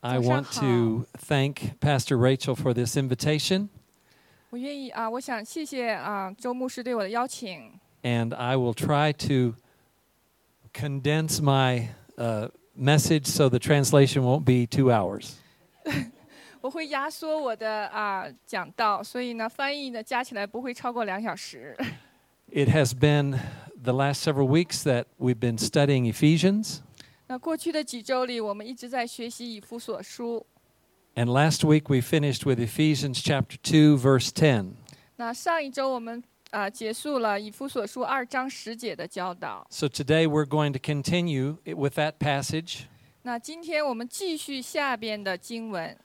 I 早上 want to thank Pastor Rachel for this invitation, 我愿意啊，我想谢谢啊周牧师对我的邀请。 and I will try to condense my uh, message so the translation won't be two hours. 我会压缩我的啊讲道，所以呢，翻译呢加起来不会超过两小时。 It has been the last several weeks that we've been studying Ephesians, 那过去的几周里，我们一直在学习以弗所书。 and last week we finished with Ephesians chapter 2, verse 10. 那上一周我们啊结束了以弗所书二章十节的教导。 So today we're going to continue it with that passage. 那今天我们继续下边的经文。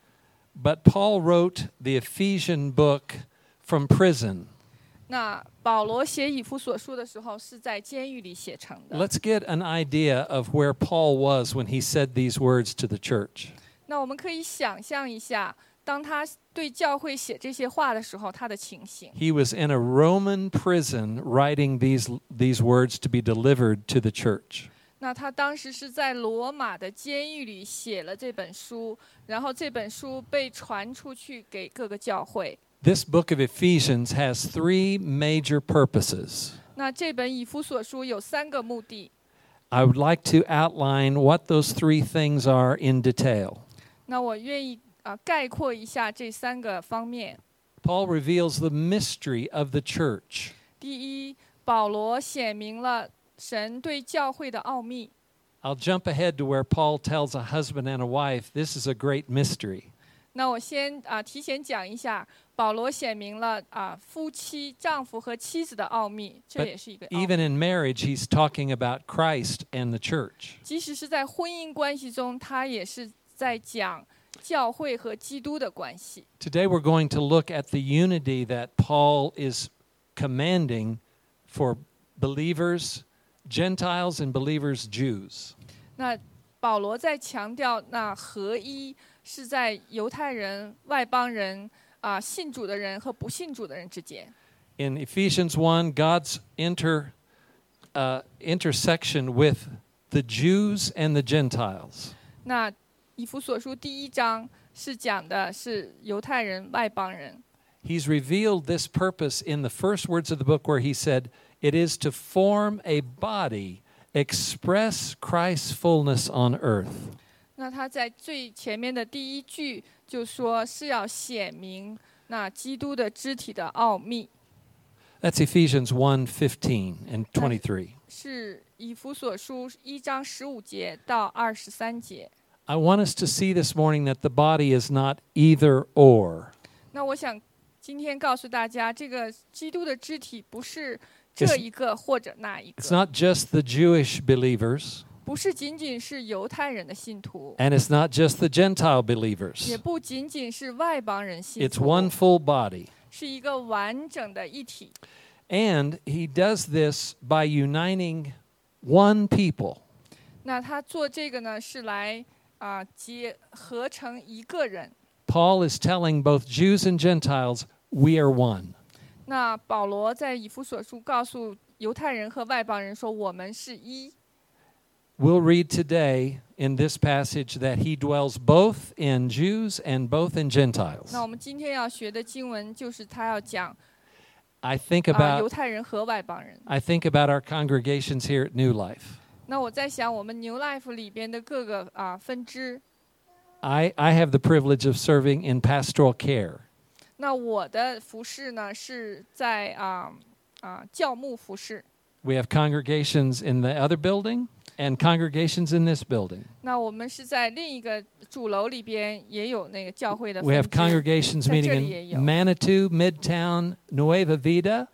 But Paul wrote the Ephesian book from prison. 那保罗写以弗所书的时候是在监狱里写成的。 Let's get an idea of where Paul was when he said these words to the church. 那我们可以想象一下，当他对教会写这些话的时候，他的情形。 He was in a Roman prison writing these, these words to be delivered to the church. 那他当时是在罗马的监狱里写了这本书，然后这本书被传出去给各个教会。 This book of Ephesians has three major purposes. 那这本以弗所书有三个目的。 I would like to outline what those three things are in detail. 那我愿意啊、概括一下这三个方面。 Paul reveals the mystery of the church. 第一，保罗显明了神对教会的奥秘。 I'll jump ahead to where Paul tells a husband and a wife, this is a great mystery. 那我先啊、提前讲一下，保罗显明了啊、夫妻丈夫和妻子的奥秘，这 But 也是一个奥秘 Even in marriage, he's talking about Christ and the church. 即使是在婚姻关系中，他也是在讲教会和基督的关系。 Today, we're going to look at the unity that Paul is commanding for believers, Gentiles, and believers, Jews. 那保罗在强调，那合一 是在犹太人、外邦人啊、信主的人和不信主的人之间。 In Ephesians 1, God's inter, uh, intersection with the Jews and the Gentiles. 那以弗所书第一章是讲的是犹太人、外邦人。 He's revealed this purpose in the first words of the book where he said, It is to form a body, express Christ's fullness on earth. 那他在最前面的第一句就说是要显明那基督的肢体的奥秘， That's Ephesians 1 15 and 23. 是以弗所书一章十五节到二十三节。 I want us to see this morning that the body is not either or. 那我想今天告诉大家，这个基督的肢体不是这一个或者那一 It's 个， not just the Jewish believers, 不是仅仅是犹太人的信徒， and it's not just the Gentile 也 believers. 不仅仅是外邦人信 It's 徒， one full body. 是一个完整的一体。 And he does this by uniting one people. 那他做这个呢，是来啊、结合成一个人。 Paul is telling both Jews and Gentiles, we are one. 那保罗在以弗所书告诉犹太人和外邦人说：“我们是一。 We'll read today in this passage that he dwells both in Jews and both in Gentiles. 那我们今天要学的经文就是他要讲 I think 啊、犹 about 太人和外邦人。 I think about our congregations here at New Life. 那我在想，我们 New Life 里边的各个啊、分支， I, I have the privilege of serving in pastoral care. 那我的服饰呢是在啊啊、教牧服饰。 We have congregations in the other building and congregations in this building. 那我们是在另一个主楼里边也有那个教会的 We 分 have 支 congregations 在 meeting 这里也有。 in Manitou, Midtown, Nueva Vida,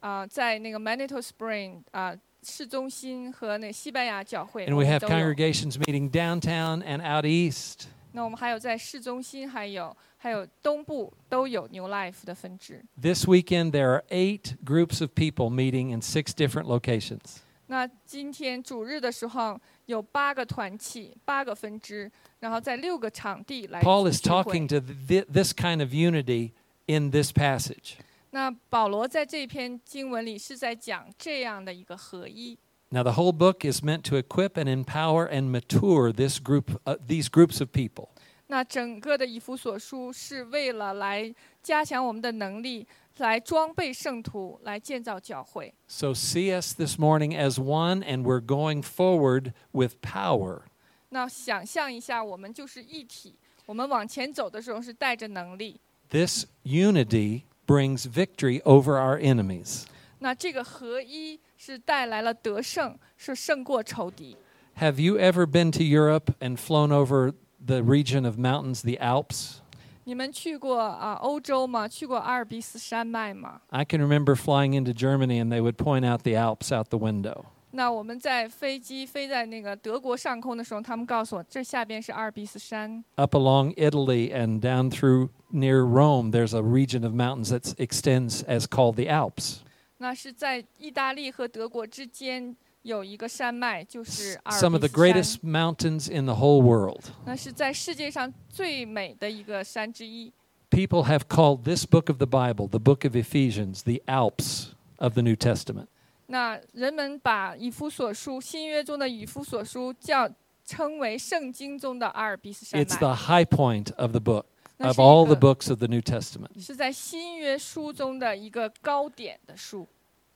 啊、在那个 Manitou Spring 啊、市中心和那西班牙教会， and 我 we 们 have 都有 congregations meeting downtown and out east. 那我们还有在市中心，还有还有东部都有 New Life 的分支。 This weekend, there are eight groups of people meeting in six different locations. 那今天主日的时候有八个团契，八个分支，然后在六个场地来 Paul is 聚会 talking to th- this kind of unity in this passage. 那保罗在这篇经文里是在讲这样的一个合一。 Now, the whole book is meant to equip and empower and mature this group, uh, these groups of people. 那整个的以弗所书是为了来加强我们的能力，来装备圣徒，来建造教会。 So see us this morning as one, and we're going forward with power. 那想象一下，我们就是一体，我们往前走的时候是带着能力。 This unity brings victory over our enemies. 那这个合一是带来了得胜，是胜过仇敌。 Have you ever been to Europe and flown over the region of mountains, the Alps? 你们去过啊欧洲吗？去过阿尔卑斯山脉吗？ I can remember flying into Germany and they would point out the Alps out the window. 那我们在飞机飞在那个德国上空的时候，他们告诉我，这下边是阿尔卑斯山。 Up along Italy and down through near Rome, there's a region of mountains that extends as called the Alps. 那是在意大利和德国之间有一个山脉，就是阿尔 Some of 卑 the 斯山。 greatest mountains in the whole world. 那是在世界上最美的一个山之一。 People have called this book of the Bible, the book of Ephesians, the Alps of the New Testament. 那人们把以弗所书新约中的以弗所书叫称为圣经中的阿尔卑斯山 It's 脉， the high point of the book, 那 of 是 all 一 the 个 books of the New Testament. 是在新约书中的一个高点的书。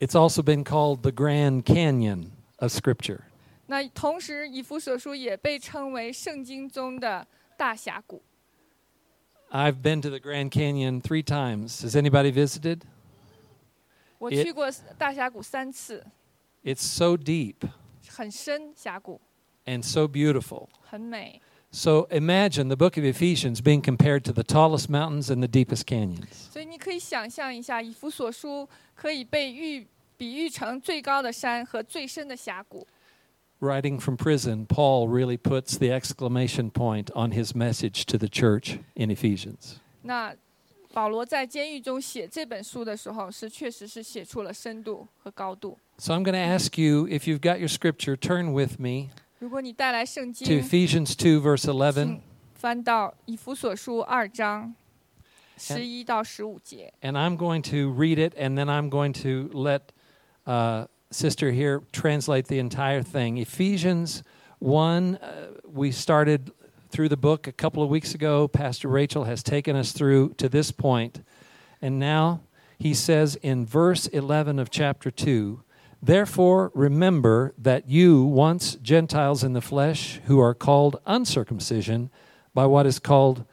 It's also been called the Grand Canyon of Scripture. 那同时，以弗所书也被称为圣经中的大峡谷。 I've been to the Grand Canyon three times. Has anybody visited? 我 It- 去过大峡谷三次， It's so deep 很深峡谷， and so beautiful. 很美。 So imagine the book of Ephesians being compared to the tallest mountains and the deepest canyons. 所以你可以想象一下，以弗所书可以被喻比喻成最高的山和最深的峡谷。 Writing from prison, Paul really puts the exclamation point on his message to the church in Ephesians. 那保罗在监狱中写这本书的时候，是确实是写出了深度和高度。 So I'm going to ask you if you've got your scripture, turn with me 如果你带来圣 to 经， Ephesians 2, verse 11. 请翻到以弗所书二章十一到十五节。 And I'm going to read it, and then I'm going to let uh, Sister here translate the entire thing. Ephesians 1, uh, we started through the book a couple of weeks ago. Pastor Rachel has taken us through to this point. And now he says in verse 11 of chapter 2 Therefore, remember that you, once Gentiles in the flesh, who are called uncircumcision by what is called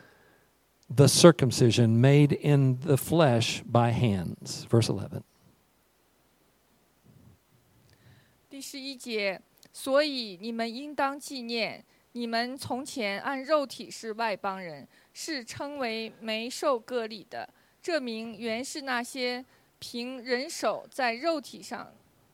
the circumcision made in the flesh by hands. Verse 11. 第十一节，所以你们应当纪念，你们从前按肉体是外邦人，是称为没受割礼的。这名原是那些凭人手在肉体上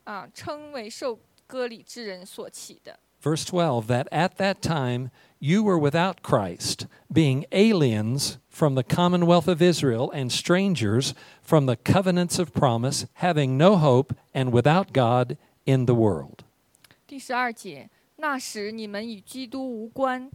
啊称为受割礼之人所起的。 Verse 12 that at that time you were without Christ, being aliens from the commonwealth of Israel and strangers from the covenants of promise, having no hope and without God in the world. 第十二节，那时你们与基督无关，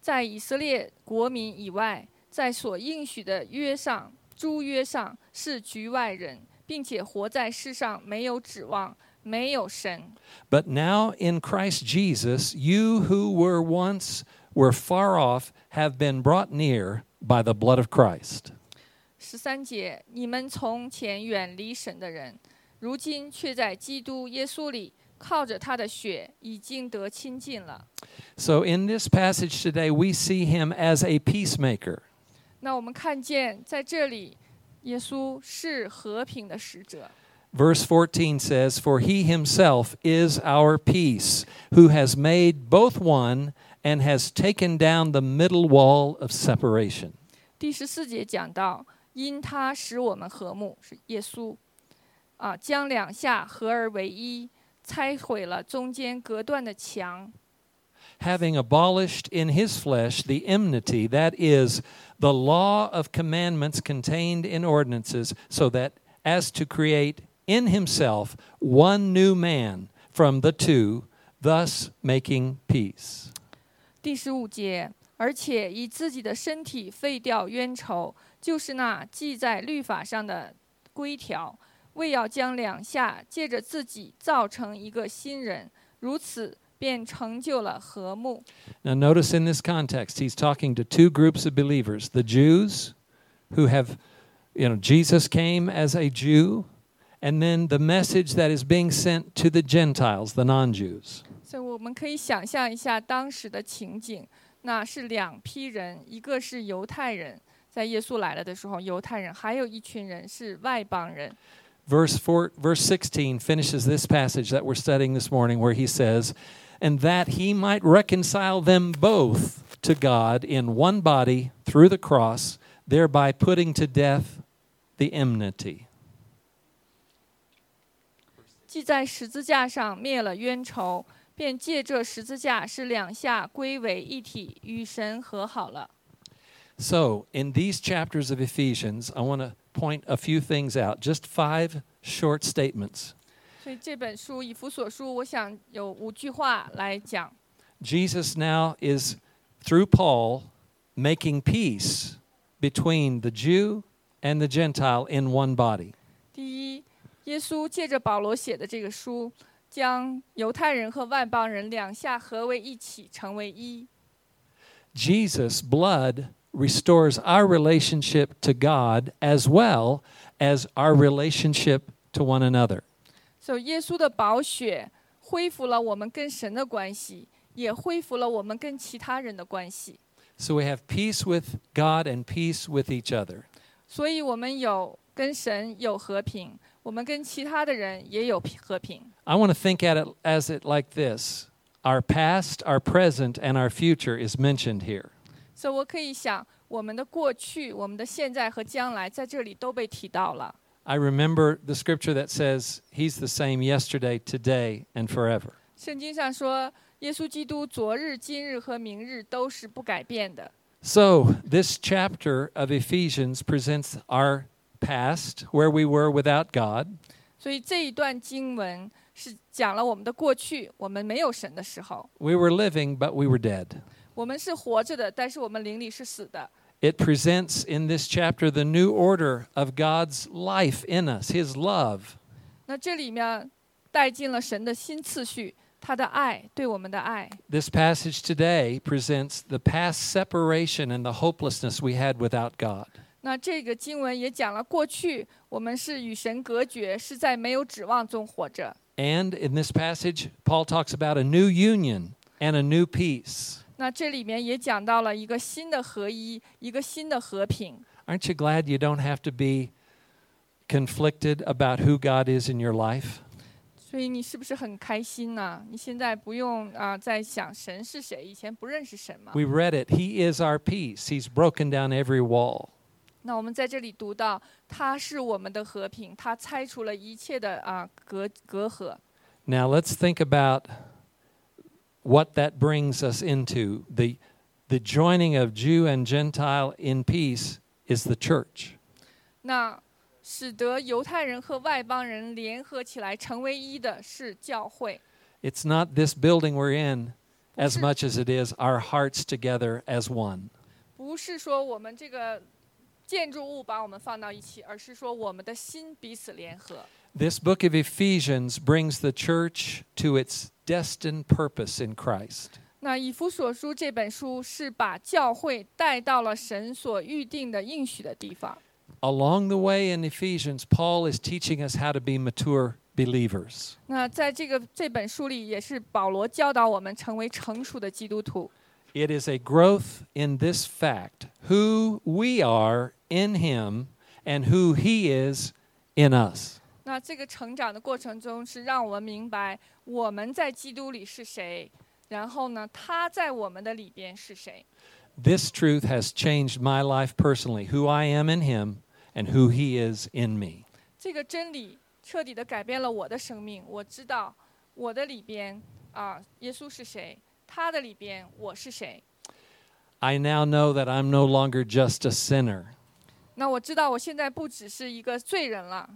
在以色列国民以外，在所应许的约上、诸约上是局外人，并且活在世上没有指望， 没有神。 But now in Christ Jesus, you who were once were far off have been brought near by the blood of Christ. 十三节，你们从前远离神的人，如今却在基督耶稣里，靠着他的血已经得亲近了。 So in this passage today, we see him as a peacemaker. 那我们看见在这里，耶稣是和平的使者。 Verse 14 says, For he himself is our peace, who has made both one and has taken down the middle wall of separation. 第十四节讲到，因他使我们和睦，是耶稣啊，将两下合而为一，拆毁了中间隔断的墙， Having abolished in his flesh the enmity, that is, the law of commandments contained in ordinances, so that as to create in himself one new man from the two, thus making peace. 第十五节，而且以自己的身体废掉冤仇，就是那记在律法上的规条，为要将两下借着自己造成一个新人，如此 便成就了和睦。 Now, notice in this context, he's talking to two groups of believers the Jews who have, you know, Jesus came as a Jew, and then the message that is being sent to the Gentiles, the non Jews. 所以我们可以想象一下当时的情景，那是两批人，一个是犹太人，在耶稣来了的时候，犹太人，还有一群人是外邦人。 Verse, four, verse 16 finishes this passage that we're studying this morning, where he says, And that he might reconcile them both to God in one body through the cross, thereby putting to death the enmity. 既在十字架上灭了冤仇，便借这十字架使两下归为一体，与神和好了。 So, in these chapters of Ephesians, I want to point a few things out, just five short statements. 所以这本书《以弗所书》，我想有五句话来讲。 Jesus now is, through Paul, making peace between the Jew and the Gentile in one body. 第一， 耶稣借着保罗写的这个书，将犹太人和外邦人两下合为一起，成为一。 Jesus' blood restores our relationship to God as well as our relationship to one another. 所以耶稣的宝血恢复了我们跟神的关系，也恢复了我们跟其他人的关系。 So we have peace with God and peace with each other. 所以我们有跟神有和平， 我们跟其他的人也有和平。 I want to think at it as it like this. Our past, our present, and our future is mentioned here. 所以我可以想，我们的过去、我们的现在和将来在这里都被提到了。 I remember the scripture that says he's the same yesterday, today, and forever. 圣经上说，耶稣基督昨日、今日和明日都是不改变的。 So, this chapter of Ephesians presents our past, where we were without God, 所以这一段经文是讲了我们的过去，我们没有神的时候， we were living, but we were dead. 我们是活着的，但是我们灵里是死的。 It presents in this chapter the new order of God's life in us, His love. 那这里面带进了神的新次序，他的爱对我们的爱。 This passage today presents the past separation and the hopelessness we had without God. 那这个经文也讲了过去我们是与神隔绝，是在没有指望中活着。 And in this passage, Paul talks about a new union and a new peace. 那这里面也讲到了一个新的合一，一个新的和平。 Aren't you glad you don't have to be conflicted about who God is in your life? 所以你是不是很开心呢、你现在不用啊、在想神是谁，以前不认识神嘛。 We read it. He is our peace. He's broken down every wall. 那我们在这里读到，他是我们的和平，他拆除了一切的啊、隔隔阂。 Now let's think about what that brings us into. The, the joining of Jew and Gentile in peace is the church. 那使得犹太人和外邦人联合起来成为一的是教会， It's not this building we're in 不 as 是 much as it is our hearts together as one. 不是说我们这个 建筑物把我们放到一起，而是说我们的心彼此联合。 This book of Ephesians brings the church to its destined purpose in Christ. 那以弗所书这本书是把教会带到了神所预定的应许的地方。 Along the way in Ephesians, Paul is teaching us how to be mature believers. 那在这个这本书里，也是保罗教导我们成为成熟的基督徒。 It is a growth in this fact who we are in Him and who He is in us. 那这个成长的过程中，是让我们明白我们在基督里是谁，然后呢，他在我们的里边是谁。 This truth has changed my life personally who I am in Him and who He is in me. 这个真理彻底的改变了我的生命。我知道我的里边啊，耶稣是谁， 他的里边我是谁。 I now know that I'm no longer just a sinner. 那我知道我现在不只是一个罪人了。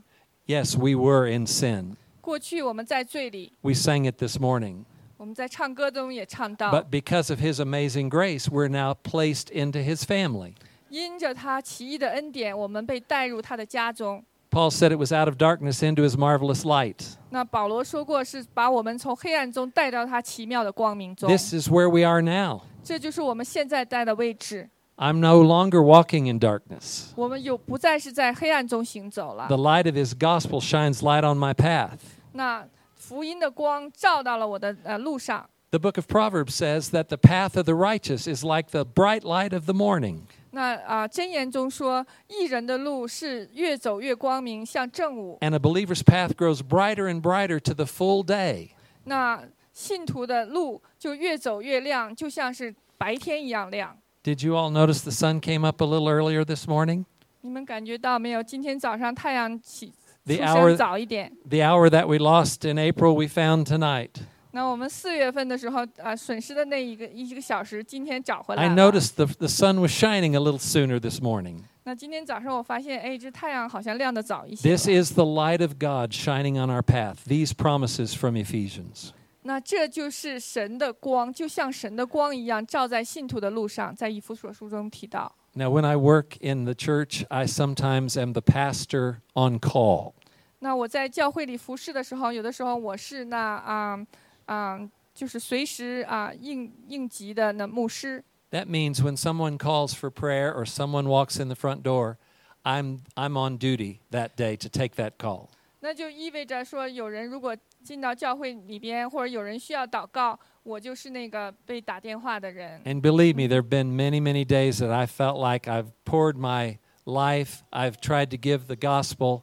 Yes, we were in sin. 过去我们在罪里， We sang it this morning. 我们在唱歌中也唱到， But because of His amazing grace, we're now placed into His family. 因着他奇异的恩典，我们被带入他的家中。 Paul said it was out of darkness into his marvelous light. 那保罗说过，是把我们从黑暗中带到他奇妙的光明中。 This is where we are now. 这就是我们现在在的位置。 I'm no longer walking in darkness. 我们有不再是在黑暗中行走了 The。light of his gospel shines light on my path. 那福音的光照到了我的呃路上。 The book of Proverbs says that the path of the righteous is like the bright light of the morning. 那啊，箴言中说，艺人的路是越走越光明，像正午。 And a believer's path grows brighter and brighter to the full day. 那信徒的路就越走越亮，就像是白天一样亮。 Did you all notice the sun came up a little earlier this morning? 你们感觉到没有？今天早上太阳起出 The 生 hour 早一点。 the hour that we lost in April we found tonight. 那我们四月份的时候啊，损失的那一个一个小时，今天找回来 I 了。 noticed the, the sun was shining a little sooner this morning. 那今天早上我发现，哎，这太阳好像亮得早一些 This 了。 is the light of God shining on our path. These promises from Ephesians. 那这就是神的光，就像神的光一样，照在信徒的路上。在以弗所书中提到。 Now, when I work in the church, I sometimes am the pastor on call. 那我在教会里服侍的时候，有的时候我是那啊 啊、就是随时啊、应应急的那牧师。 That means when someone calls for prayer or someone walks in the front door, I'm, I'm on duty that day to take that call. 那就意味着说，有人如果进到教会里边，或者有人需要祷告，我就是那个被打电话的人。 And believe me, there have been many, many days that I felt like I've poured my life, I've tried to give the gospel,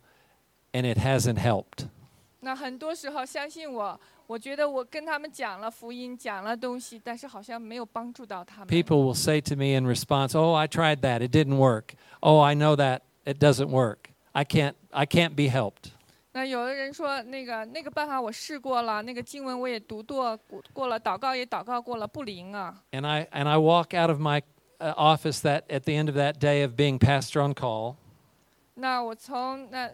and it hasn't helped. 那很多时候，相信我， 我觉得我跟他们讲了福音，讲了东西，但是好像没有帮助到他们。 People will say to me in response, "Oh, I tried that. It didn't work. Oh, I know that it doesn't work. I can't I can't be helped." 那有的人说，那个那个办法我试过了，那个经文我也读过过过了，祷告也祷告过了，不灵啊。 And I and I walk out of my uh, office that at the end of that day of being pastor on call, 那我从那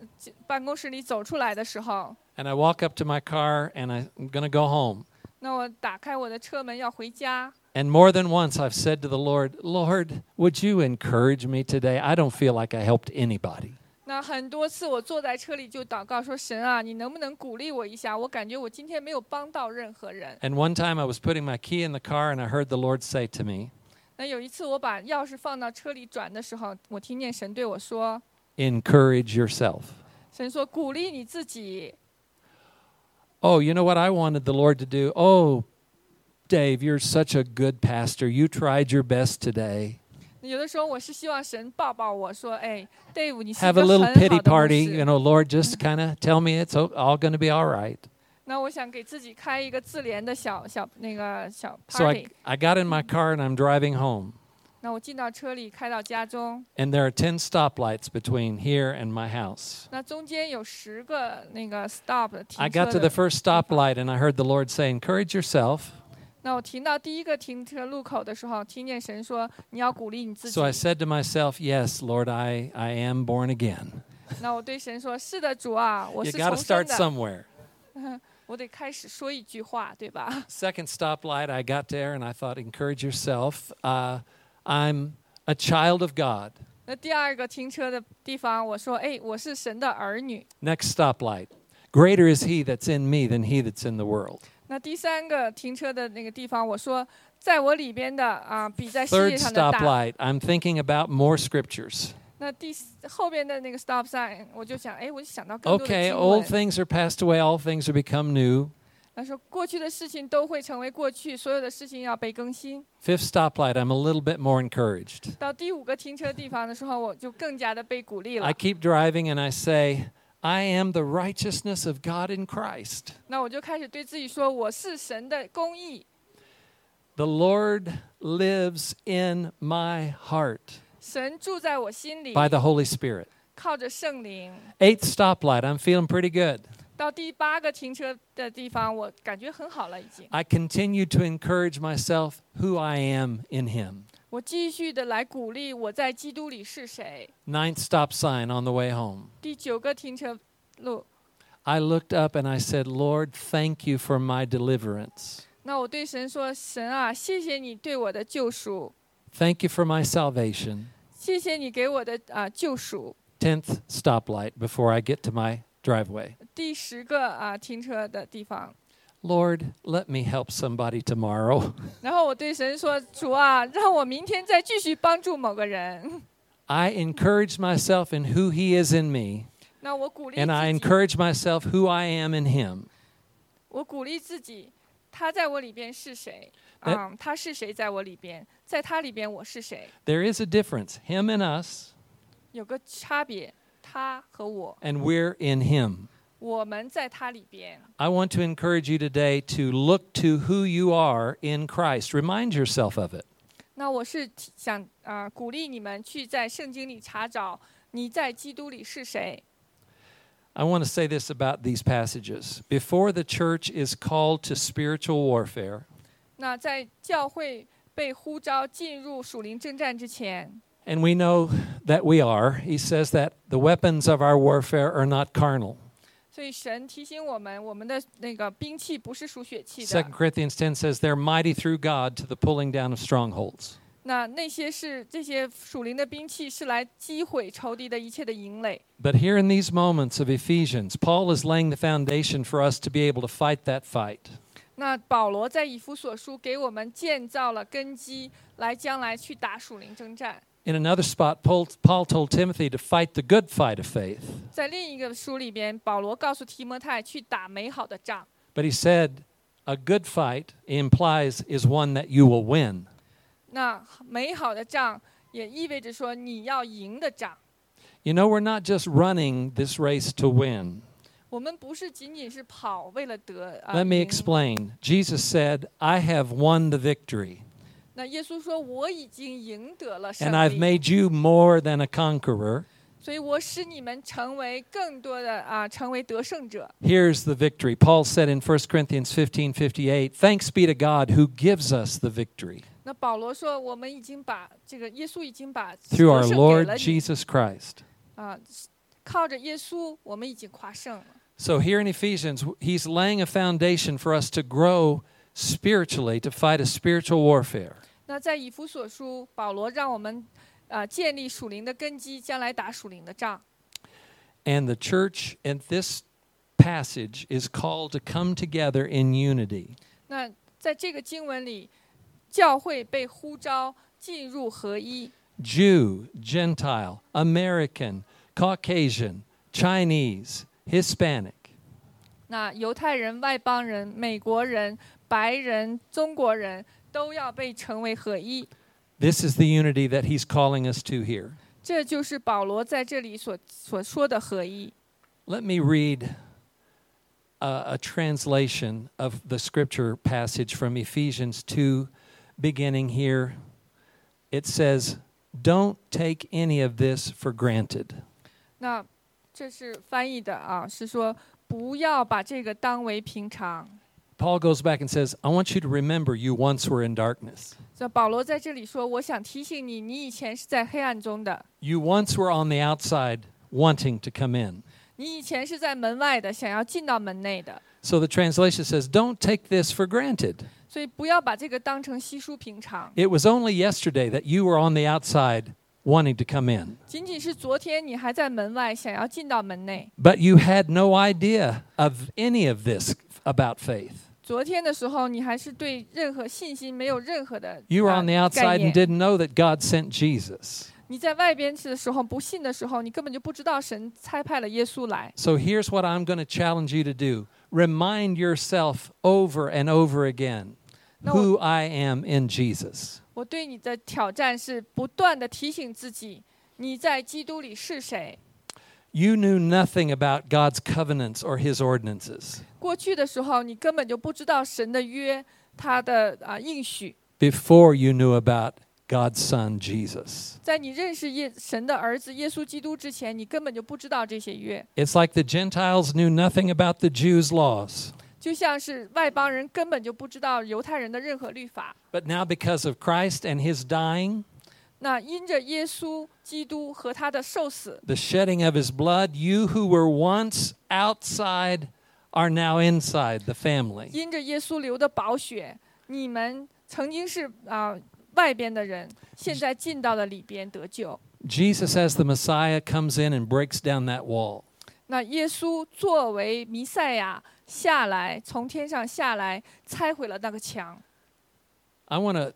办公室里走出来的时候， and I walk up to my car and I'm going to go home. 那我打开我的车门要回家。 And more than once I've said to the Lord, "Lord, would you encourage me today? I don't feel like I helped anybody." 那很多次我坐在车里就祷告说：“神啊，你能不能鼓励我一下？我感觉我今天没有帮到任何人。 And one time I was putting my key in the car and I heard the Lord say to me, ”那有一次我把钥匙放到车里转的时候，我听见神对我说 "Encourage yourself." ：“ 神说鼓励你自己。 Oh, you know what I wanted the Lord to do? Oh, Dave, you're such a good pastor. You tried your best today. ”有的时候我是希望神抱抱我说：“哎，Dave，你是一 Have 个 a 很 little 好 pity 的牧 party. You 师。 know, Lord, just kind of tell me it's o- all going to be all right. ”那我想给自己开一个自怜的小小那个小 So I, party。 I got in my car and I'm driving home. 那我进到车里，开到家中。 And there are 10 stoplights between here and my house. 那中间有十个那个 stop 的停 I 车 got to 的 the first stoplight and I heard the Lord say, Encourage yourself. 那我停到第一个停车路口的时候，听见神说：“你要鼓励你自己 So。I said to myself, Yes, Lord, I, I am born again. ”那我对神说：“是的，主啊，我 You 是 got 重 to 生 start 的， somewhere. 我得开始说一句话，对吧 Second stoplight, I got there and I thought, encourage yourself. Uh, I'm a child of God. 那第二个停车的地方，我说：“哎，我是神的儿女。 Next stoplight, greater is he that's in me than he that's in the world. ”那第三个停车的那个地方，我说：“在我里边的啊，比在世界 Third 上的大。 stoplight, I'm thinking about more scriptures. ”那第四后边的那个 stop sign，我就想：“哎，我就想到更多的 Okay, 经 old 文。 things are passed away, all things are become new. 他说：“过去的事情都会成为过去，所有的事情要被更新。” Fifth stoplight, I'm a little bit more encouraged. 到第五个停车地方的时候，我就更加的被鼓励了 I。keep driving and I say, I am the righteousness of God in Christ. 那我就开始对自己说：“我是神的公义， The Lord lives in my heart 神住在我心里， by the Holy Spirit. 靠着圣灵。 Eighth stoplight, I'm feeling pretty good. ” 到第八个停车的地方，我感觉很好了，已经。 I continue to encourage myself who I am in Him. 我继续的来鼓励我在基督里是谁。 Ninth stop sign on the way home. 第九个停车路， I looked up and I said, Lord, thank you for my deliverance. 那我对神说：“神啊，谢谢你对我的救赎， Thank you for my salvation. 谢谢你给我的啊、救赎。 tenth stoplight before I get to my driveway. 第十个啊停车的地方。 Lord, let me help somebody tomorrow. 然后我对神说：“主啊，让我明天再继续帮助某个人。 I encourage myself in who He is in me, ”那我鼓励 and I 自己， encourage myself who I am in Him. 我鼓励自己，他在我里边是谁？哎啊、他是谁在我里边？在他里边我是谁？ There is a difference, Him and us, 有个差别， 他和我， and we're in Him. 我们在他里边。 I want to encourage you today to look to who you are in Christ. Remind yourself of it. 那我是提想啊、鼓励你们去在圣经里查找你在基督里是谁。 I want to say this about these passages. Before the church is called to spiritual warfare, 那在教会被呼召进入属灵征战之前， and we know that we are, he says that the weapons of our warfare are not carnal. 所以神提醒我们，我们的那个兵器不是属血气的 Second。Corinthians 10 says they're mighty through God to the pulling down of strongholds. 那那些是这些属灵的兵器，是来击毁仇敌的一切的营垒。 But here in these moments of Ephesians, Paul is laying the foundation for us to be able to fight that fight. 那保罗在以弗所书给我们建造了根基，来将来去打属灵征战。 In another spot, Paul, Paul told Timothy to fight the good fight of faith. 在另一个书里边，保罗告诉提摩太去打美好的仗。 But he said, a good fight implies is one that you will win. 那美好的仗也意味着说你要赢的仗。 You know, we're not just running this race to win. 我们不是仅仅是跑为了得啊、 Let me 赢 explain. Jesus said, I have won the victory, 那耶稣说我已经赢得了胜 and I've 利， made you more than a conqueror. 所以我使你们成为更多的啊，成为得胜者。 Here's the victory. Paul said in 1 Corinthians 15 58, Thanks be to God who gives us the victory 那保罗说，我们已经把这个耶稣已经把 through 得 our 胜给 Lord 了你 Jesus Christ. 啊，靠着耶稣，我们已经夸胜了。 So here in Ephesians, he's laying a foundation for us to grow spiritually, to fight a spiritual warfare. 那在以弗所书，保罗让我们啊建立属灵的根基，将来打属灵的仗。 And the church in this passage is called to come together in unity. 那在这个经文里，教会被呼召进入合一。 Jew, Gentile, American, Caucasian, Chinese, Hispanic. 那犹太人、外邦人、美国人、白人、中国人 都要被成为合一。 This is the unity that he's calling us to here. 这就是保罗在这里所所说的合一。 Let me read a, a translation of the scripture passage from Ephesians 2, beginning here. It says, Don't take any of this for granted. 那这是翻译的啊，是说不要把这个当为平常。 Paul goes back and says, I want you to remember you once were in darkness. 这保罗在这里说，我想提醒你，你以前是在黑暗中的， You once were on the outside wanting to come in. 你以前是在门外的，想要进到门内的。 So the translation says, Don't take this for granted. 所以不要把这个当成稀疏平常。 It was only yesterday that you were on the outside wanting to come in, 仅仅是昨天你还在门外，想要进到门内。 but you had no idea of any of this about faith. 昨天的时候，你还是对任何信心没有任何的 You were 啊 on the 概 outside 念 and。didn't know that God sent Jesus. 你在外边的时候不信的时候，你根本就不知道神差派了耶稣来。 So here's what I'm going to challenge you to do remind yourself over and over again No. who I am in Jesus. 我对你的挑战是不断的提醒自己，你在基督里是谁。 You knew nothing about God's covenants or his ordinances 过去的时候，你根本就不知道神的约，他的啊应许。 before you knew about God's Son, Jesus. 在你认识耶神的儿子耶稣基督之前，你根本就不知道这些约。 It's like the Gentiles knew nothing about the Jews' laws. 就像是外邦人根本就不知道犹太人的任何律法。 But now, because of Christ and his dying, 那因着耶稣基督和他的受死， the shedding of his blood, you who were once outside are now inside the family. 因着耶稣流的宝血，你们曾经是啊、外边的人，现在进到了里边得救。 Jesus, as the Messiah, comes in and breaks down that wall. 那耶稣作为弥赛亚下来，从天上下来，拆毁了那个墙。 I want to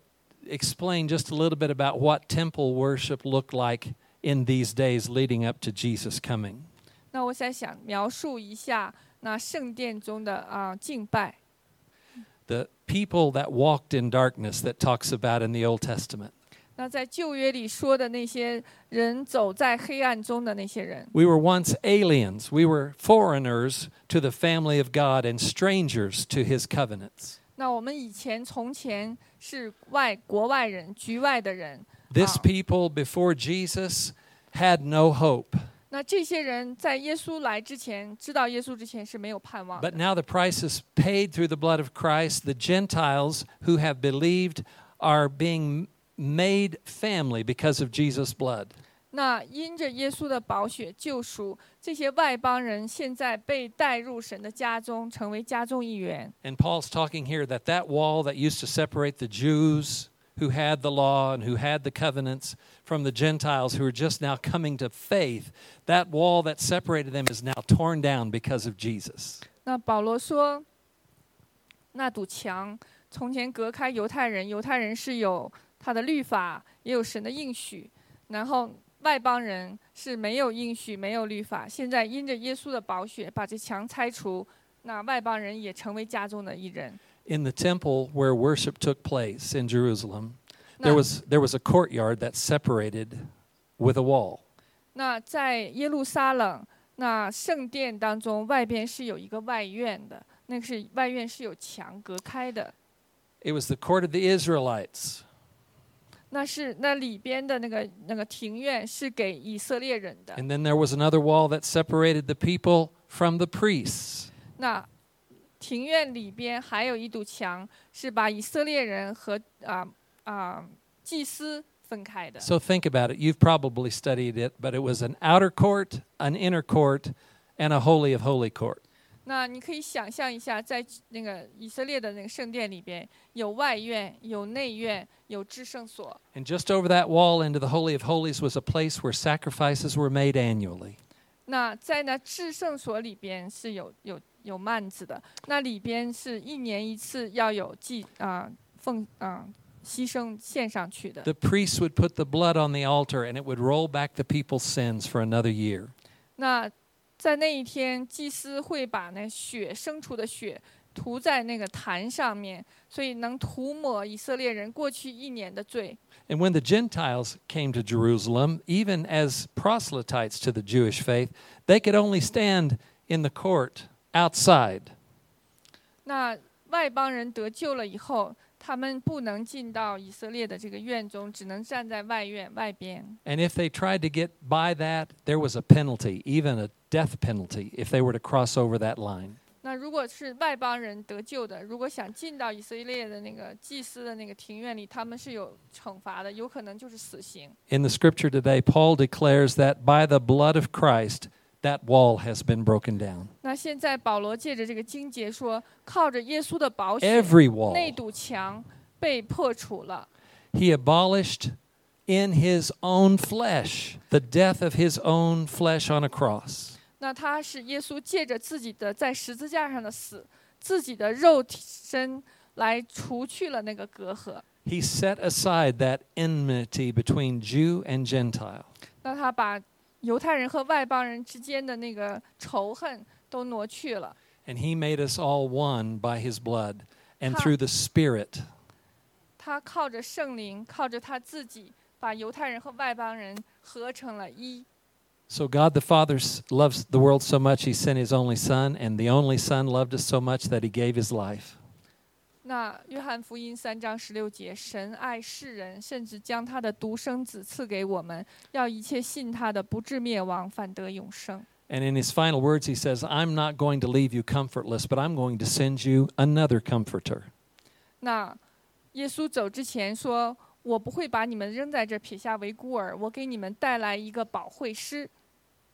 explain just a little bit about what temple worship looked like in these days leading up to Jesus coming. 那我想想描述一下那圣殿中的啊、敬拜。 The people that walked in darkness that talks about in the Old Testament. 那在旧约里说的那些人走在黑暗中的那些人， We were once aliens. We were foreigners to the family of God and strangers to his covenants. 那我们以前从前是外国外人、局外的人。 This Wow. people before Jesus had no hope. 那这些人在耶稣来之前，知道耶稣之前是没有盼望的 But now the price is paid through the blood of Christ. The Gentiles who have believed are being made family because of Jesus' blood. 那因着耶稣的宝血救赎，这些外邦人现在被带入神的家中，成为家中一员。 And Paul's talking here that that wall that used to separate the Jews who had the law and who had the covenants from the Gentiles who are just now coming to faith, that wall that separated them is now torn down because of Jesus. 那保罗说，那堵墙从前隔开犹太人，犹太人是有他的律法，也有神的应许，然后 外邦人是没有应许，没有律法。现在因着耶稣的宝血，把这墙拆除，那外邦人也成为家中的一人。 In the temple where worship took place in Jerusalem, 那 there was, there was a courtyard that separated with a wall. 那在耶路撒冷，那圣殿当中，外边是有一个外院的，那个是外院是有墙隔开的。 It was the court of the Israelites. 那是那里边的那个那个庭院是给以色列人的。 And then there was another wall that separated the people from the priests. 那庭院里边还有一堵墙，是把以色列人和啊啊、祭司分开的。 So think about it. You've probably studied it, but it was an outer court, an inner court, and a holy of holy court. 那你可以想象一下，在那个以色列的那个圣殿里边，有外院，有内院，有至圣所。 And just over that wall into the holy of holies was a place where sacrifices were made annually. 那在那至圣所里边是有有有幔子的，那里边是一年一次要有祭啊、奉啊、牺牲献上去的。 The priests would put the blood on the altar and it would roll back the people's sins for another year. 那 在那一天，祭司会把那血牲畜的血涂在那个坛上面，所以能涂抹以色列人过去一年的罪。 And when the Gentiles came to Jerusalem, even as proselytes to the Jewish faith, they could only stand in the court outside. 那外邦人得救了以后， 他们不能进到以色列的这个院中，只能站在外院外边。 And if they tried to get by that, there was a penalty, even a death penalty, if they were to cross over that line. 那如果是外邦人得救的，如果想进到以色列的那个祭司的那个庭院里，他们是有惩罚的，有可能就是死刑。 In the scripture today, Paul declares that by the blood of Christ, that wall has been broken down. 那现在保罗借着这个经节说，靠着耶稣的宝血， Every wall. 那堵墙被破除了。 He abolished in his own flesh the death of his own flesh on a cross. 那他是耶稣借着自己的在十字架上的死，自己的肉体身来除去了那个隔阂。 He set aside that enmity between Jew and Gentile. 那他把 犹太人和外邦人之间的那个仇恨都挪去了。 And he made us all one by his blood and Huh. through the Spirit. 他靠着圣灵，靠着他自己，把犹太人和外邦人合成了一。 So God the Father s- loves the world so much, he sent his only Son, and the only Son loved us so much that he gave his life. 那约翰福音三章十六节，神爱世人，甚至将他的独生子赐给我们，要一切信他的不至灭亡，反得永生。 And in his final words, he says, I'm not going to leave you comfortless, but I'm going to send you another comforter. 那耶稣走之前说：“我不会把你们扔在这儿撇下为孤儿，我给你们带来一个保惠师。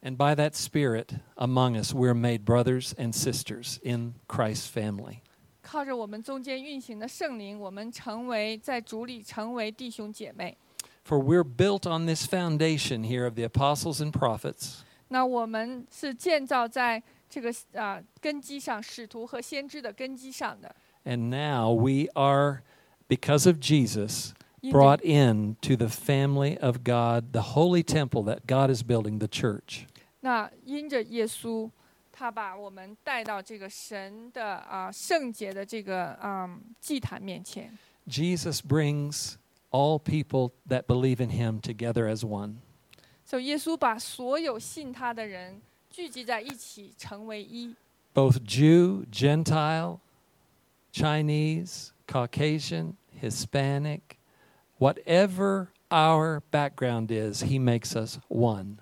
And by that Spirit among us, we're made brothers and sisters in Christ's family. 靠着我们中间运行的圣灵，我们成为在主里成为弟兄姐妹。 For we're built on this foundation here of the apostles and prophets, 那我们是建造在这个啊、根基上，使徒和先知的根基上的。 and now we are, because of Jesus, 因着 brought into the family of God, the holy temple that God is building, the church. 那因着耶稣， 他把我们带到这个神的啊、圣洁的这个啊、祭坛面前。 Jesus brings all people that believe in him together as one. 所以耶稣把所有信他的人聚集在一起，成为一。 both Jew, Gentile, Chinese, Caucasian, Hispanic, whatever our background is, he makes us one.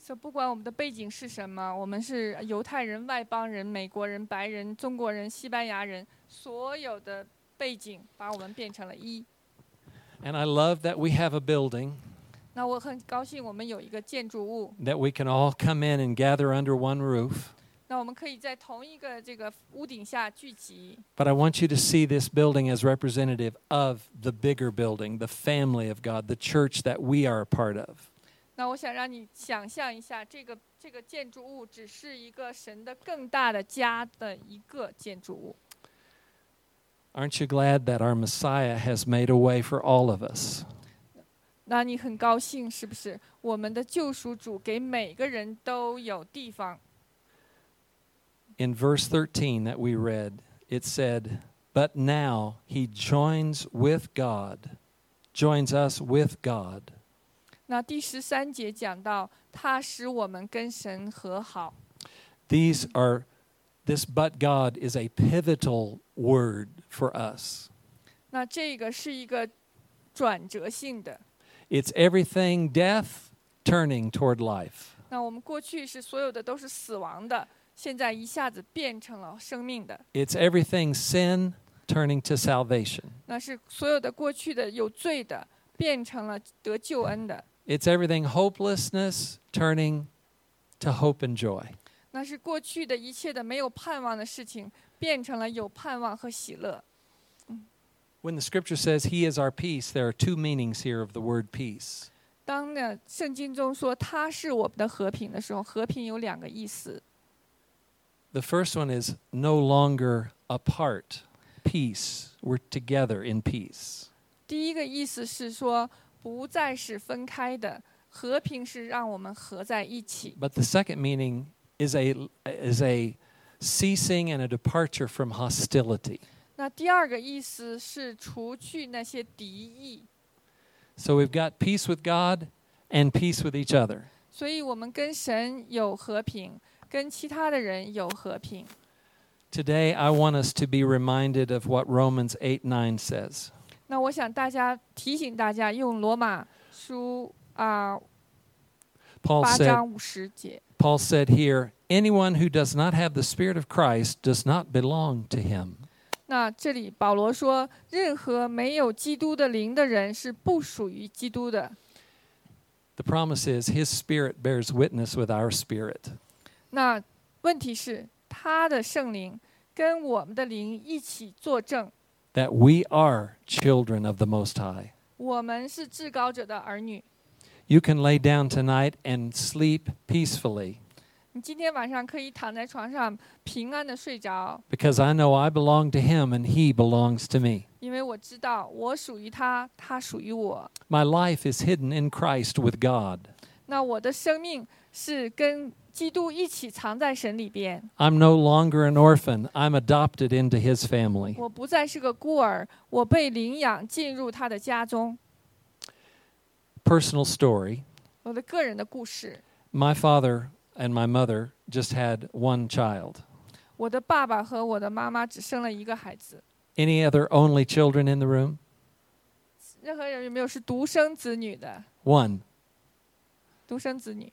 所以不管我们的背景是什么，我们是犹太人、外邦人、美国人、白人、中国人、西班牙人，所有的背景把我们变成了一。 And I love that we have a building 那我很高兴，我们有一个建筑物， that we can all come in and gather under one roof. 那我们可以在同一个这个屋顶下聚集。 But I want you to see this building as representative of the bigger building, the family of God, the church that we are a part of. 那我想让你想象一下，这个这个建筑物只是一个神的更大的家的一个建筑物。 Aren't you glad that our Messiah has made a way for all of us? 那你很高兴是不是？我们的救赎主给每个人都有地方。 in verse 13 that we read, it said, But now he joins with God, joins us with God. 那第十三节讲到，他使我们跟神和好。 These are, this but God is a pivotal word for us. 那这个是一个转折性的。 It's everything death turning toward life. 那我们过去是所有的都是死亡的，现在一下子变成了生命的。 It's everything sin turning to salvation. 那是所有的过去的有罪的，变成了得救恩的。 It's everything hopelessness turning to hope and joy. 那是过去的一切的没有盼望的事情，变成了有盼望和喜乐。 When the scripture says he is our peace, there are two meanings here of the word peace. 当呢圣经中说他是我们的和平的时候，和平有两个意思。 The first one is no longer apart. Peace. We're together in peace. 第一个意思是说 不再是分开的，和平是让我们合在一起。 But the second meaning is a is a ceasing and a departure from hostility. 那第二个意思是除去那些敌意， So we've got peace with God and peace with each other. 所以我们跟神有和平，跟其他的人有和平。 Today I want us to be reminded of what Romans 8 9 says. 那我想大家提醒大家用罗马书啊 Paul 八 said 章五十节。 Paul said here, anyone who does not have the spirit of Christ does not belong to him. 那这里保罗说，任何没有基督的灵的人是不属于基督的。 The promise is his spirit bears witness with our spirit. 那问题是，他的圣灵跟我们的灵一起作证， that we are children of the Most High. 我们是至高者的儿女。 You can lay down tonight and sleep peacefully 你今天晚上可以躺在床上平安的睡着， because I know I belong to Him and He belongs to me. 因为我知道我属于他，他属于我。 My life is hidden in Christ with God. 那我的生命 是跟基督一起藏在神里边， I'm no longer an orphan, I'm adopted into His family. 我不再是个孤儿，我被领养进入他的家中。 Personal story 我的个人的故事， my father and my mother just had one child. 我的爸爸和我的妈妈只生了一个孩子。 Any other only children in the room? 任何人有没有是独生子女的？ One. 独生子女，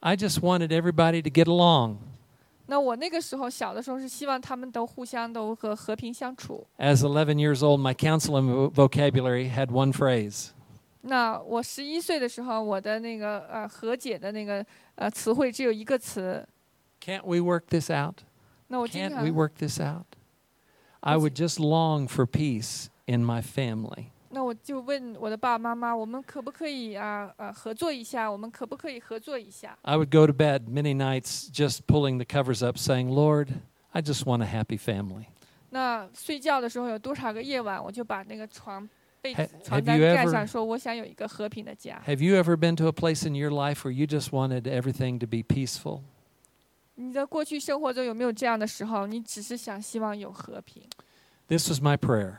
I just wanted everybody to get along. 那我那个时候小的时候是希望他们都互相都和和平相处。 As 11 years old, my counseling vo- vocabulary had one phrase 那我十一岁的时候，我的那个呃和解的那个呃词汇只有一个词。 Can't we work this out? 那我经 Can't 常 we work this out? I would just long for peace in my family. 那我就问我的爸爸妈妈，我们可不可以啊呃合作一下？我们可不可以合作一下？ I would go to bed many nights just pulling the covers up, saying, Lord, I just want a happy family. 那睡觉的时候有多少个夜晚，我就把那个床被 Ha- 床 have 单 you 盖 ever- 上，说我想有一个和平的家。 Have you ever been to a place in your life where you just wanted everything to be peaceful? 你的过去生活中有没有这样的时候？你只是想希望有和平， This was my prayer.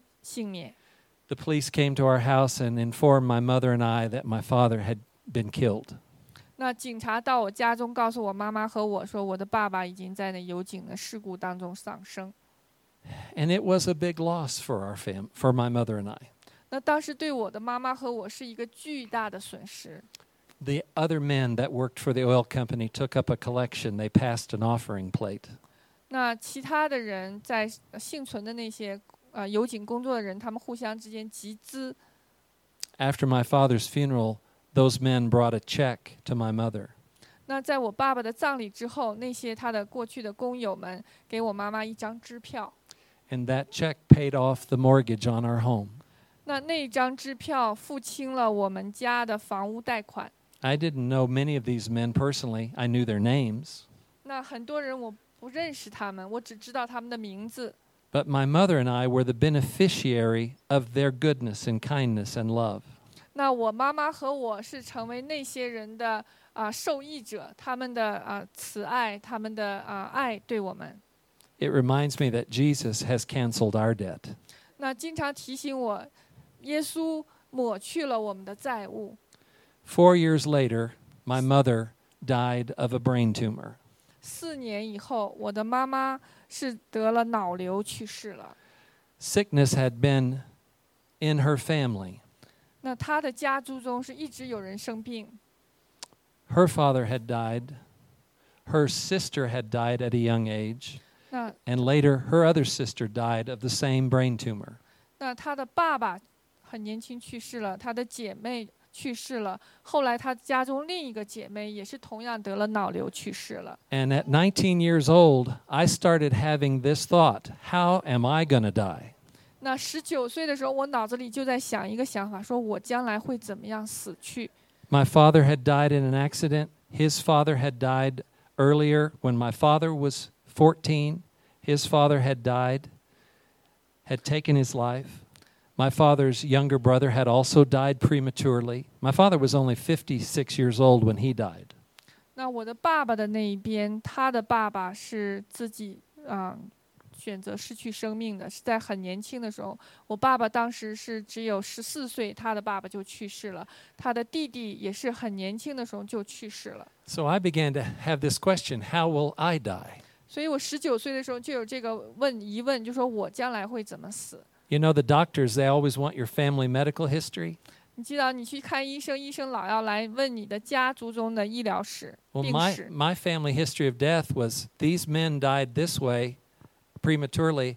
幸免。 The police came to our house and informed my mother and I that my father had been killed. 那警察到我家中，告诉我妈妈和我说，我的爸爸已经在那油井的事故当中丧生。 And it was a big loss for our fam- for my mother and I. 那当时对我的妈妈和我是一个巨大的损失。 The other men that worked for the oil company took up a collection. They passed an offering plate. 那其他的人在呃幸存的那些 呃油井工作的人，他们互相之间集资。 After my father's funeral, those men brought a check to my mother. 那在我爸爸的葬礼之后，那些他的过去的工友们给我妈妈一张支票。 And that check paid off the mortgage on our home. 那那张支票付清了我们家的房屋贷款。 I didn't know many of these men personally. I knew their names. 那很多人我不认识他们，我只知道他们的名字。 But my mother and I were the beneficiary of their goodness and kindness and love. 那我妈妈和我是成为那些人的啊、受益者，他们的啊、慈爱，他们的啊、爱对我们。 It reminds me that Jesus has canceled our debt. 那经常提醒我，耶稣抹去了我们的债务。 Four years later, my mother died of a brain tumor. 四年以后，我的妈妈是得了脑瘤去世了。 Sickness had been in her family. 那她的家族中是一直有人生病， Her father had died. Her sister had died at a young age. 那 And later, her other sister died of the same brain tumor. 那她的爸爸很年轻去世了，她的姐妹 去世了，后来她家中另一个姐妹也是同样得了脑瘤去世了。 And at 19 years old, I started having this thought How am I going to die? 那十九岁的时候，我脑子里就在想一个想法，说我将来会怎么样死去。 My father had died in an accident. His father had died earlier when my father was 14. His father had died, had taken his life. My father's younger brother had also died prematurely. My father was only 56 years old when he died. 那我的爸爸的那一边，他的爸爸是自己啊、选择失去生命的，是在很年轻的时候。我爸爸当时是只有十四岁，他的爸爸就去世了。他的弟弟也是很年轻的时候就去世了。 So I began to have this question How will I die? 所以我十九岁的时候就有这个问疑问，就说我将来会怎么死？ You know, the doctors, they always want your family medical history. 你记得你去看医生，医生老要来问你的家族中的医疗史、 Well, 病 my, 史。 my family history of death was these men died this way prematurely,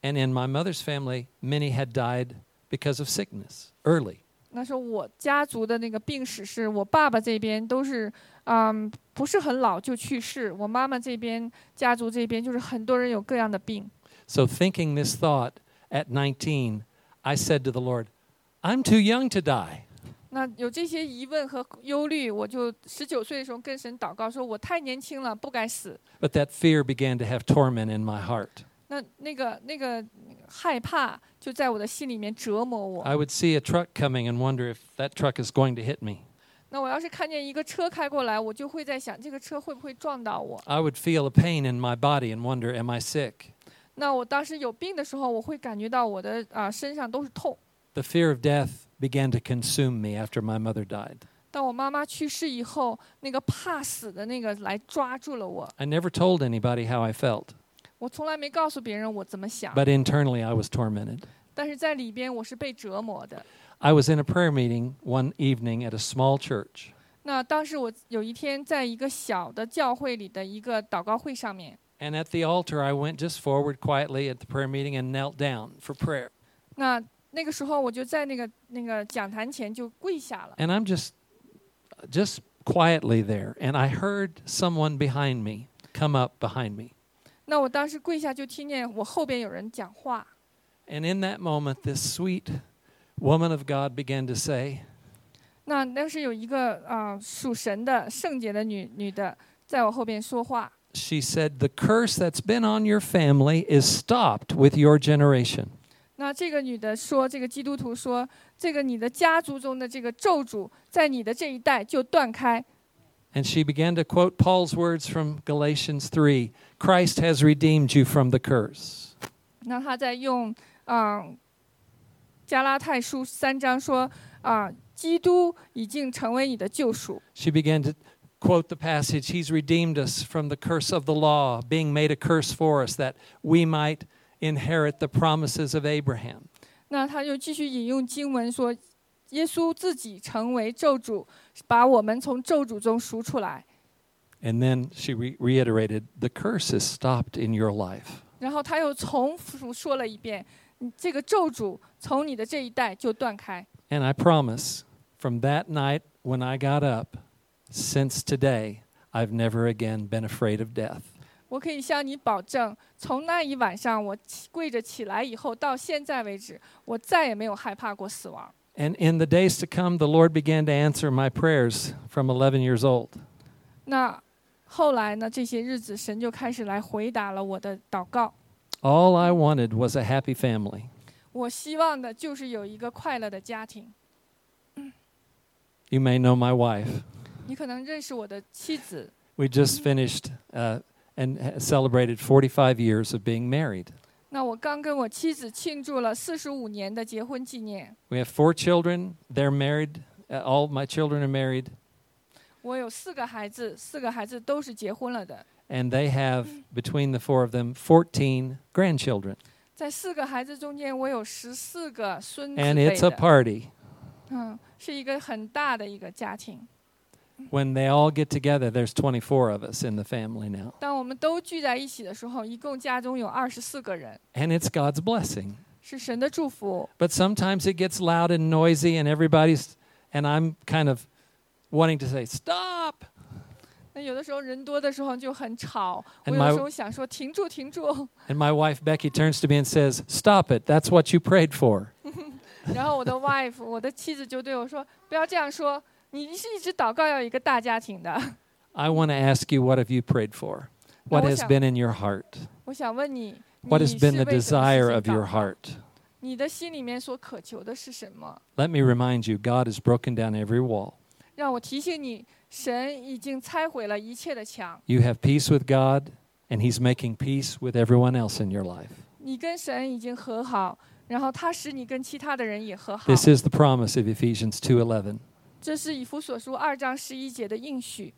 and in my mother's family, many had died because of sickness early. 那时候我家族的那个病史是我爸爸这边都是，嗯，不是很老就去世。我妈妈这边家族这边就是很多人有各样的病。 So, thinking this thought at 19, I said to the Lord, I'm too young to die. 那有这些疑问和忧虑，我就十九岁的时候跟神祷告，说我太年轻了，不该死。 But that fear began to have torment in my heart. 那那个那个害怕就在我的心里面折磨我。 I would see a truck coming and wonder if that truck is going to hit me. 那我要是看见一个车开过来，我就会在想，这个车会不会撞到我？ I would feel a pain in my body and wonder, am I sick? 那我当时有病的时候，我会感觉到我的啊、身上都是痛。 The fear of death began to consume me after my mother died. 当我妈妈去世以后，那个怕死的那个来抓住了我。 I never told anybody how I felt, 我从来没告诉别人我怎么想， but internally I was tormented. 但是在里边我是被折磨的。 I was in a prayer meeting one evening at a small church, 那当时我有一天在一个小的教会里的一个祷告会上面， and at the altar I went just forward quietly at the prayer meeting and knelt down for prayer. 那那个时候我就在那个那个讲坛前就跪下了。 And I'm just just quietly there, and I heard someone behind me come up behind me. 那我当时跪下就听见我后边有人讲话， And in that moment, this sweet woman of God began to say, 那当时有一个啊、属神的圣洁的女女的在我后边说话， She said, The curse that's been on your family is stopped with your generation. 那这个女的说，这个基督徒说，这个你的家族中的这个咒诅，在你的这一代就断开。 And she began to quote Paul's words from Galatians 3 Christ has redeemed you from the curse. 那她在用啊、加拉太书三章说啊、基督已经成为你的救赎。 She began to quote the passage He's redeemed us from the curse of the law, being made a curse for us, that we might inherit the promises of Abraham. 那他就继续引用经文说，耶稣自己成为咒诅，把我们从咒诅中赎出来。 And then she re- reiterated, The curse is stopped in your life. 然后他又重复说了一遍，你这个咒诅从你的这一代就断开。 And I promise, from that night when I got up, since today, I've never again been afraid of death. 我可以向你保证，从那一晚上我起跪着起来以后，到现在为止，我再也没有害怕过死亡。 And in the days to come, the Lord began to answer my prayers from 11 years old. 那后来呢？这些日子，神就开始来回答了我的祷告。 All I wanted was a happy family. 我希望的就是有一个快乐的家庭。 You may know my wife. 你可能认识我的妻子， We just finished uh, and ha- celebrated 45 years of being married. 那我刚跟我妻子庆祝了四十五年的结婚纪念。 We have four children. They're married. Uh, all my children are married. 我有四个孩子，四个孩子都是结婚了的。 And they have, between the four of them, 14 grandchildren. 在四个孩子中间，我有十四个孙子 And 辈 it's a 的， party. 嗯，是一个很大的一个家庭。 When they all get together, there's 24 of us in the family now. 当我们都聚在一起的时候，一共家中有二十四个人， And it's God's blessing. 是神的祝福。 But sometimes it gets loud and noisy, and everybody's, and I'm kind of wanting to say, stop. 那有的时候人多的时候就很吵，我 And 有 my- 时候想说停住，停住。 And my wife, Becky, turns to me and says, Stop it. That's what you prayed for. 然后我的 wife，我的妻子就对我说：“不要这样说， 你是一直祷告要有一个大家庭的。 I want to ask you, what have you prayed for? What has Nawasa- been in your heart? ”我想问你， What 你 has 是 been the 为什么 desire 事情 of your 祷告 heart? 你的心里面所渴求的是什么？ Let me remind you, God has broken down every wall. 让我提醒你，神已经拆毁了一切的墙。 You have peace with God, and He's making peace with everyone else in your life. 你跟神已经和好，然后他使你跟其他的人也和好。 This is the promise of Ephesians 2:11. 这是以弗所书二章十一节的应许。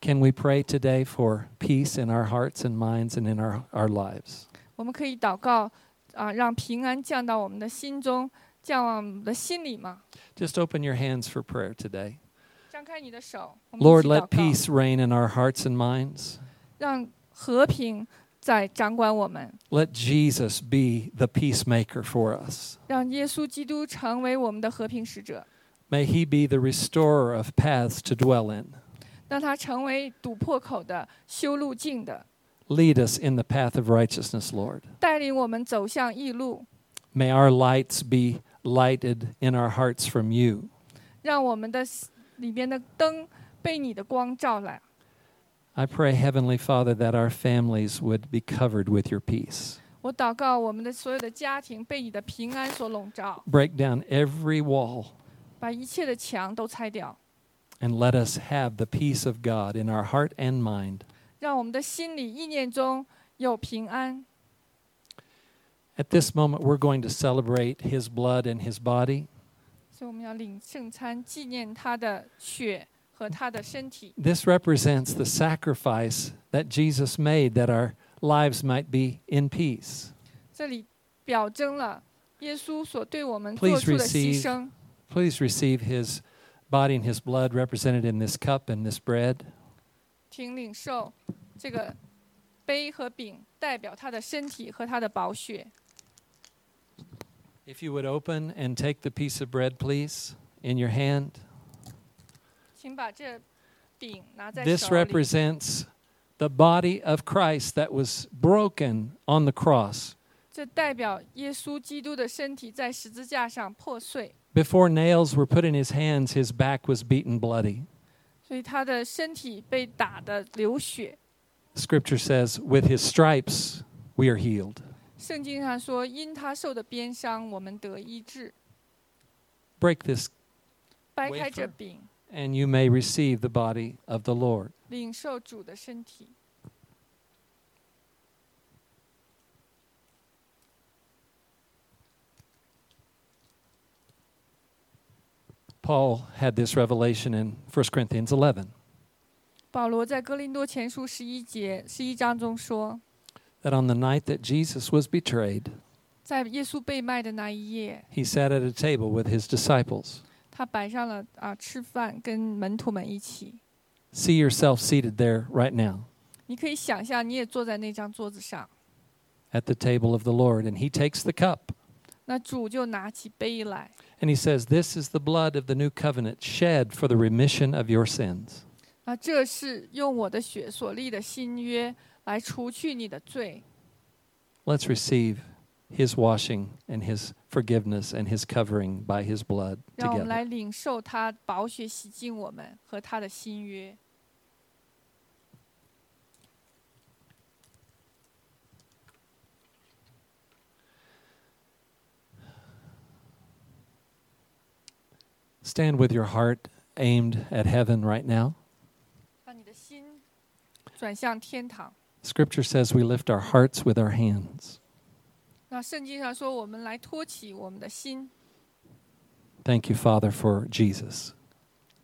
Can we pray today for peace in our hearts and minds and in our, our lives? 我们可以祷告啊，让平安降到我们的心中，降到我们的心里吗？ Just open your hands for prayer today. 张开你的手，我们一 Lord, 起祷 let 告 peace reign in our hearts and minds. 让和平在掌管我们， Let Jesus be the peacemaker for us. 让耶稣基督成为我们的和平使者， May he be the restorer of paths to dwell in. 让他成为堵破口的、修路径的， Lead us in the path of righteousness, Lord. 带领我们走向义路， May our lights be lighted in our hearts from you. 让我们的里边的灯被你的光照来。 I pray, Heavenly Father, that our families would be covered with your peace. 我祷告我们的所有的家庭被你的平安所笼罩， Break down every wall 把一切的墙都拆掉， and let us have the peace of God in our heart and mind. 让我们的心里意念中有平安。 At this moment, we're going to celebrate His blood and His body. 所以我们要领圣餐，纪念他的血和他的身体。 This represents the sacrifice that Jesus made that our lives might be in peace. 这里表征了耶稣所对我们 Please 做出的牺 receive 牲。 Please receive His body and His blood represented in this cup and this bread. 请领受这个杯和饼，代表他的身体和他的宝血。 If you would open and take the piece of bread, please, in your hand. 请把这饼拿在 This 手里。 represents the body of Christ that was broken on the cross. 这代表耶稣基督的身体在十字架上破碎， Before nails were put in his hands, his back was beaten bloody. 所以他的身体被打的流血。 Scripture says, with his stripes, we are healed. 圣经上说，因他受的鞭伤，我们得医治。 Break this, 掰开这 Wafer 饼， and you may receive the body of the Lord. 领受主的身体。 Paul had this revelation in 1 Corinthians 11保罗在哥林多前书十一节十一章中说， that on the night that Jesus was betrayed, 在耶稣被卖的那一夜， he sat at a table with his disciples. 他摆上了啊吃饭，跟门徒们一起。 See yourself seated there right now 你可以想象，你也坐在那张桌子上， at the table of the Lord, and he takes the cup 那主就拿起杯来， and he says, This is the blood of the new covenant shed for the remission of your sins. 啊，这是用我的血所立的新约，来除去你的罪。 Let's receive his washing and his forgiveness and his covering by his blood 让我们 together. 来领受他宝血洗净我们和他的新约。 Stand with your heart aimed at heaven right now. 让你的心转向天堂。 Scripture says we lift our hearts with our hands. 那圣经上说，我们来托起我们的心。 Thank you, Father, for Jesus.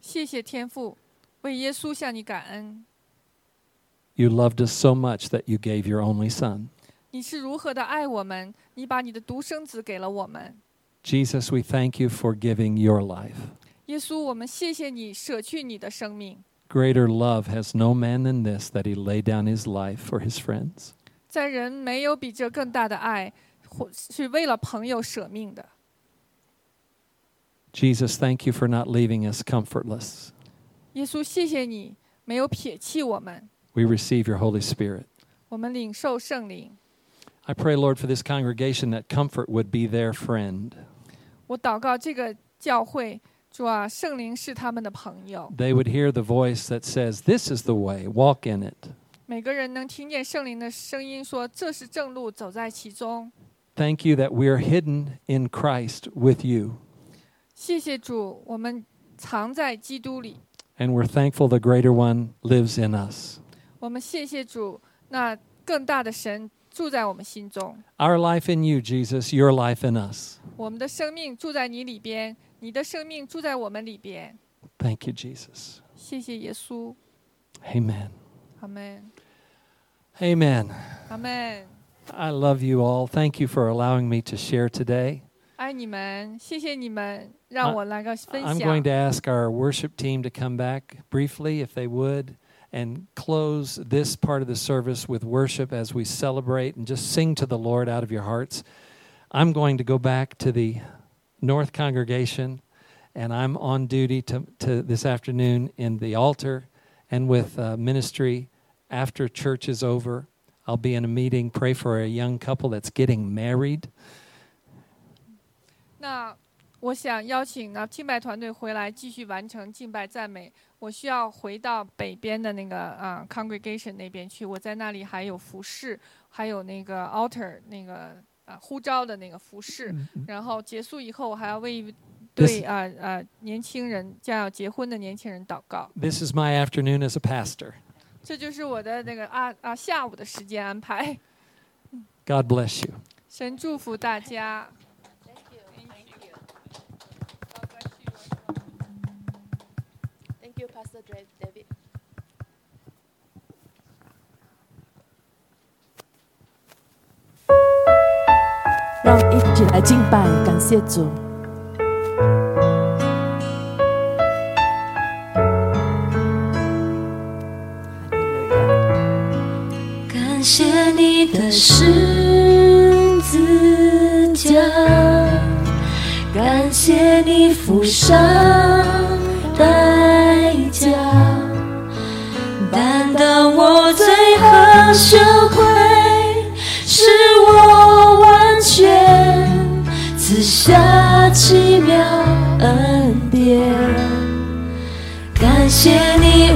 谢谢天父，为耶稣向你感恩。 You loved us so much that you gave your only Son. 你是如何的爱我们？你把你的独生子给了我们。 Jesus, we thank you for giving your life. 耶稣，我们谢谢你舍去你的生命。 Greater love has no man than this that he lay down his life for his friends. 在人没有比这更大的爱，或是为了朋友舍命的。 Jesus, thank you for not leaving us comfortless. 耶稣，谢谢你没有撇弃我们， We receive your Holy Spirit. 我们领受圣灵。 I pray, Lord, for this congregation that comfort would be their friend. 我祷告这个教会，主啊，圣灵是他们的朋友。 They would hear the voice that says, This is the way, walk in it. 每个人能听见圣灵的声音说：“这是正路，走在其中。 Thank you that we are hidden in Christ with you. ”谢谢主，我们藏在基督里。 And we're thankful the greater one lives in us. 我们谢谢主，那更大的神 住在我们心中。 Our life in you, Jesus, your life in us. 我们的生命住在你里边，你的生命住在我们里边。 Thank you, Jesus. 谢谢耶稣， Amen. 阿门， Amen. 阿门。 I love you all. Thank you for allowing me to share today. 爱你们，谢谢你们，让我来个分 I'm 享 going。to ask our worship team to come back briefly, if they would, and close this part of the service with worship as we celebrate and just sing to the Lord out of your hearts. I'm going to go back to the North congregation, and I'm on duty to, to this afternoon in the altar and with uh, ministry after church is over. I'll be in a meeting, pray for a young couple that's getting married. 那我想邀请呢敬拜团队回来继续完成敬拜赞美。我需要回到北边的那个啊、congregation 那边去，我在那里还有服饰，还有那个 altar 那个啊、呼召的那个服饰。然后结束以后，我还要为一对啊啊、年轻人将要结婚的年轻人祷告。This is my afternoon as a pastor. 这就是我的那个啊啊下午的时间安排。God bless you. 神祝福大家。让一起来敬拜，感谢主。感谢你的十字架，感谢你负伤。妙恩典。感谢你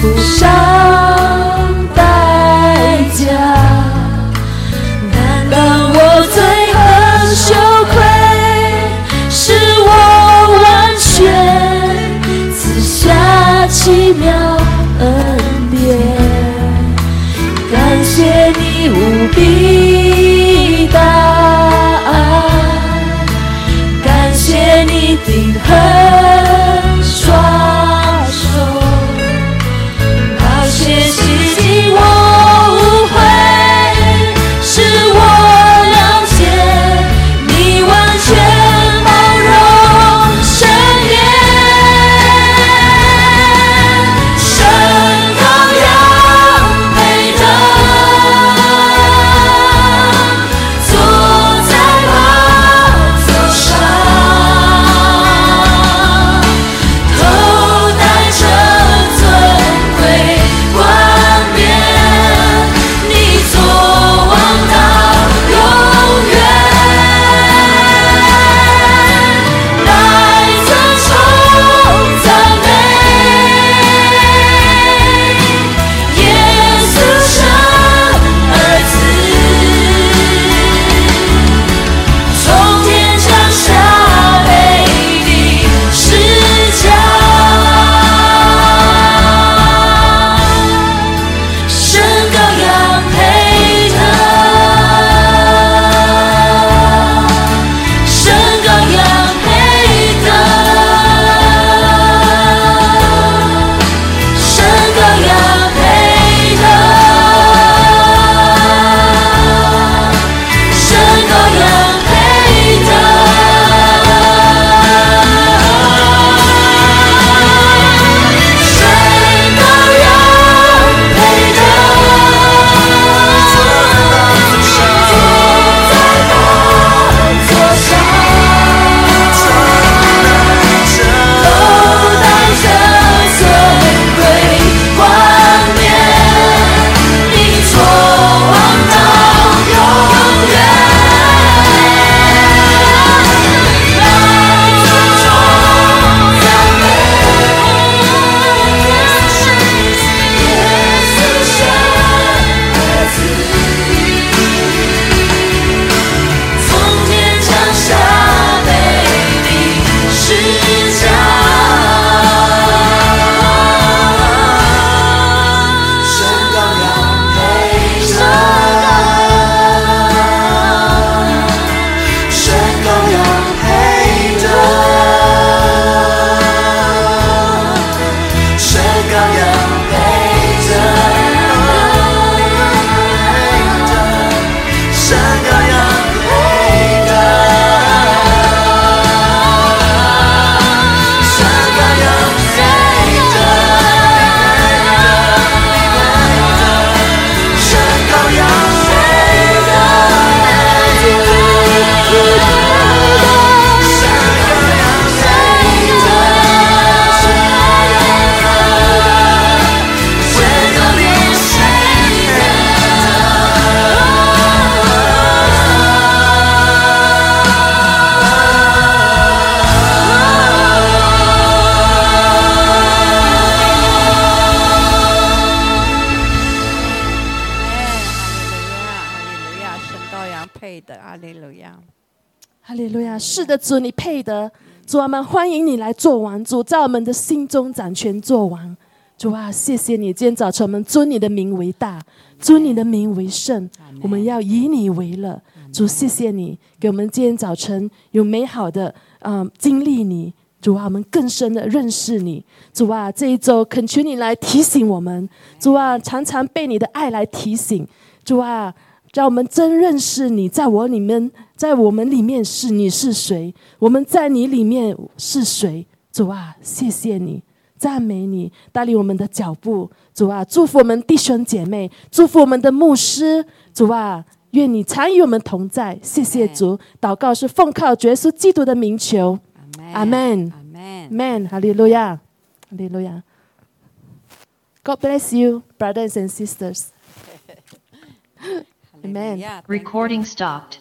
谢你的，主你配得。主啊，我们欢迎你来做王，主在我们的心中掌权做王。主啊，谢谢你，今天早晨我们尊你的名为大，尊你的名为圣，我们要以你为乐。主，谢谢你给我们今天早晨有美好的嗯、经历你。主啊，我们更深的认识你。主啊，这一周恳求你来提醒我们。主啊，常常被你的爱来提醒。主啊，让我们真认识你，在我里面，在我们里面是你是谁，我们在你里面是谁。主啊，谢谢你，赞美你，带领我们的脚步。主啊，祝福我们弟兄姐妹，祝福我们的牧师。主啊，愿你常与我们同在。谢谢主，祷告是奉靠主耶稣基督的名求。阿门。Amen. Amen. Hallelujah. Hallelujah. God bless you, brothers and sisters. Amen. Recording stopped.